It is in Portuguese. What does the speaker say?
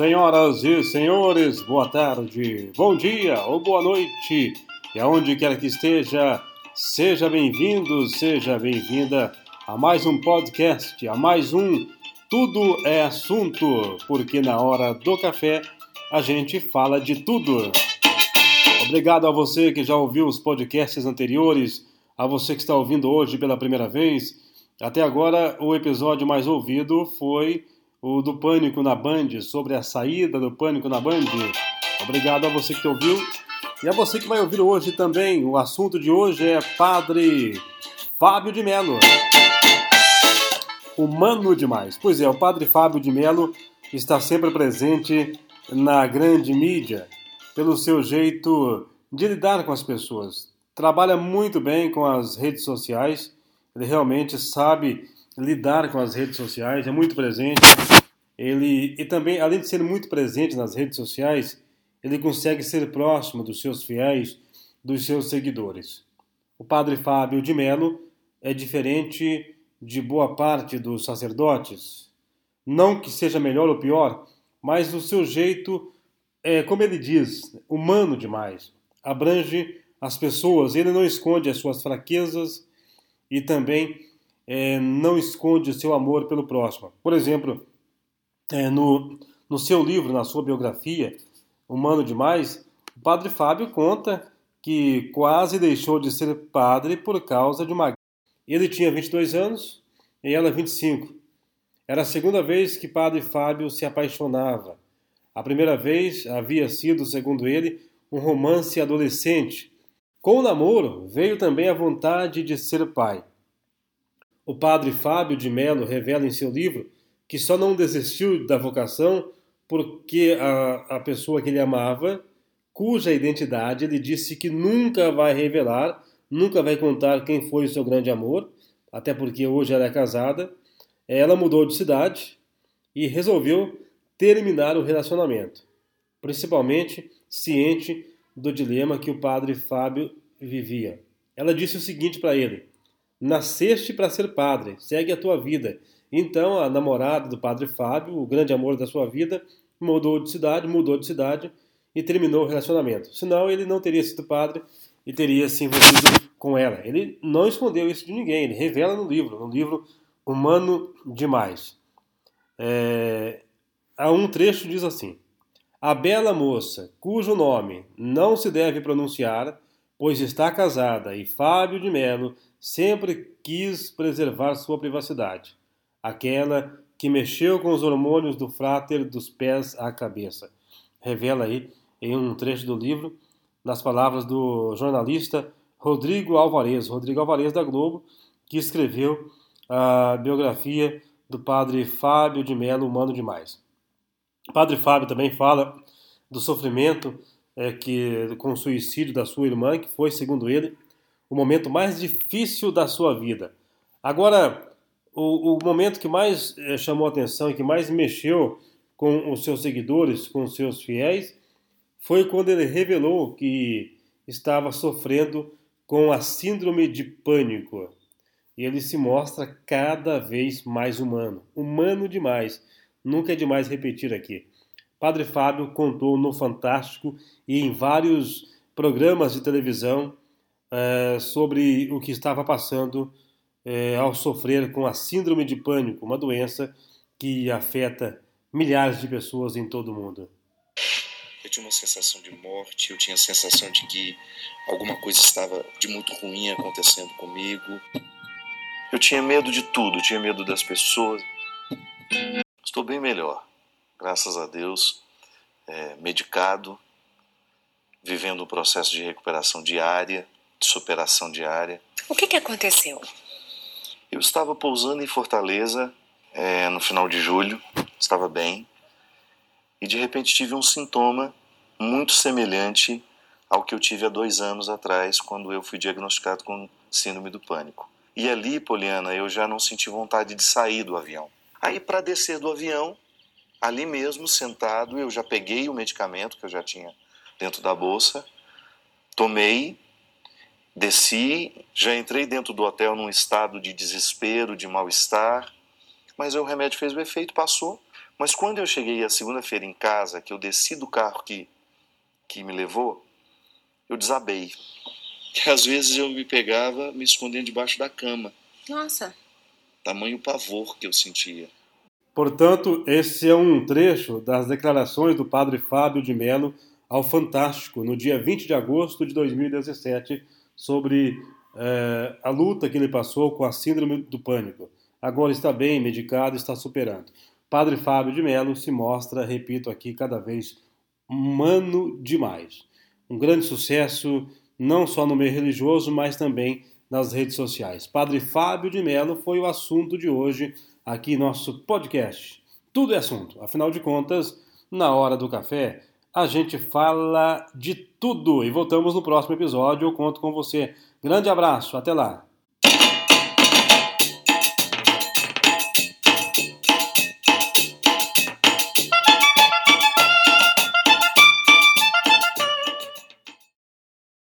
Senhoras e senhores, boa tarde, bom dia ou boa noite, e aonde quer que esteja, seja bem-vindo, seja bem-vinda a mais um podcast, a mais um Tudo é Assunto, porque na hora do café a gente fala de tudo. Obrigado a você que já ouviu os podcasts anteriores, a você que está ouvindo hoje pela primeira vez. Até agora, o episódio mais ouvido foi o do Pânico na Band, sobre a saída do Pânico na Band. Obrigado a você que ouviu. E a você que vai ouvir hoje também. O assunto de hoje é Padre Fábio de Melo. Humano demais. Pois é, o Padre Fábio de Melo está sempre presente na grande mídia pelo seu jeito de lidar com as pessoas. Trabalha muito bem com as redes sociais. Ele realmente sabe lidar com as redes sociais, é muito presente. Ele e também, além de ser muito presente nas redes sociais, ele consegue ser próximo dos seus fiéis, dos seus seguidores. O padre Fábio de Melo é diferente de boa parte dos sacerdotes. Não que seja melhor ou pior, mas o seu jeito é, como ele diz, humano demais. Abrange as pessoas, ele não esconde as suas fraquezas e também é, não esconde o seu amor pelo próximo. Por exemplo, é, no, no seu livro, na sua biografia, Humano Demais, o padre Fábio conta que quase deixou de ser padre por causa de uma. Ele tinha 22 anos e ela 25. Era a segunda vez que padre Fábio se apaixonava. A primeira vez havia sido, segundo ele, um romance adolescente. Com o namoro veio também a vontade de ser pai. O padre Fábio de Melo revela em seu livro que só não desistiu da vocação porque a, a pessoa que ele amava, cuja identidade ele disse que nunca vai revelar, nunca vai contar quem foi o seu grande amor, até porque hoje ela é casada, ela mudou de cidade e resolveu terminar o relacionamento, principalmente ciente do dilema que o padre Fábio vivia. Ela disse o seguinte para ele: Nasceste para ser padre, segue a tua vida. Então a namorada do padre Fábio, o grande amor da sua vida, mudou de cidade, mudou de cidade e terminou o relacionamento. Senão ele não teria sido padre e teria se envolvido com ela. Ele não escondeu isso de ninguém, ele revela no livro, no livro Humano Demais. É... Há um trecho diz assim: A bela moça, cujo nome não se deve pronunciar, pois está casada, e Fábio de Melo sempre quis preservar sua privacidade, aquela que mexeu com os hormônios do fráter dos pés à cabeça. Revela aí em um trecho do livro, nas palavras do jornalista Rodrigo Alvarez, Rodrigo Alvarez da Globo, que escreveu a biografia do padre Fábio de Melo, Humano Demais. O padre Fábio também fala do sofrimento é, que com o suicídio da sua irmã, que foi, segundo ele, o momento mais difícil da sua vida. Agora, o, o momento que mais eh, chamou atenção e que mais mexeu com os seus seguidores, com os seus fiéis, foi quando ele revelou que estava sofrendo com a síndrome de pânico. E ele se mostra cada vez mais humano, humano demais. Nunca é demais repetir aqui. Padre Fábio contou no Fantástico e em vários programas de televisão é, sobre o que estava passando é, ao sofrer com a síndrome de pânico, uma doença que afeta milhares de pessoas em todo o mundo. Eu tinha uma sensação de morte, eu tinha a sensação de que alguma coisa estava de muito ruim acontecendo comigo. Eu tinha medo de tudo, tinha medo das pessoas. Estou bem melhor, graças a Deus, é, medicado, vivendo um processo de recuperação diária de superação diária. O que, que aconteceu? Eu estava pousando em Fortaleza é, no final de julho, estava bem, e de repente tive um sintoma muito semelhante ao que eu tive há dois anos atrás, quando eu fui diagnosticado com síndrome do pânico. E ali, Poliana, eu já não senti vontade de sair do avião. Aí, para descer do avião, ali mesmo, sentado, eu já peguei o medicamento que eu já tinha dentro da bolsa, tomei Desci, já entrei dentro do hotel num estado de desespero, de mal-estar, mas o remédio fez o efeito, passou. Mas quando eu cheguei a segunda-feira em casa, que eu desci do carro que, que me levou, eu desabei. Que às vezes eu me pegava me escondendo debaixo da cama. Nossa. Tamanho pavor que eu sentia. Portanto, esse é um trecho das declarações do padre Fábio de Mello ao Fantástico, no dia 20 de agosto de 2017, sobre eh, a luta que ele passou com a síndrome do pânico. Agora está bem, medicado, está superando. Padre Fábio de Mello se mostra, repito aqui, cada vez humano demais. Um grande sucesso, não só no meio religioso, mas também nas redes sociais. Padre Fábio de Mello foi o assunto de hoje aqui nosso podcast. Tudo é assunto. Afinal de contas, na hora do café, a gente fala de tudo. E voltamos no próximo episódio. Eu conto com você. Grande abraço, até lá.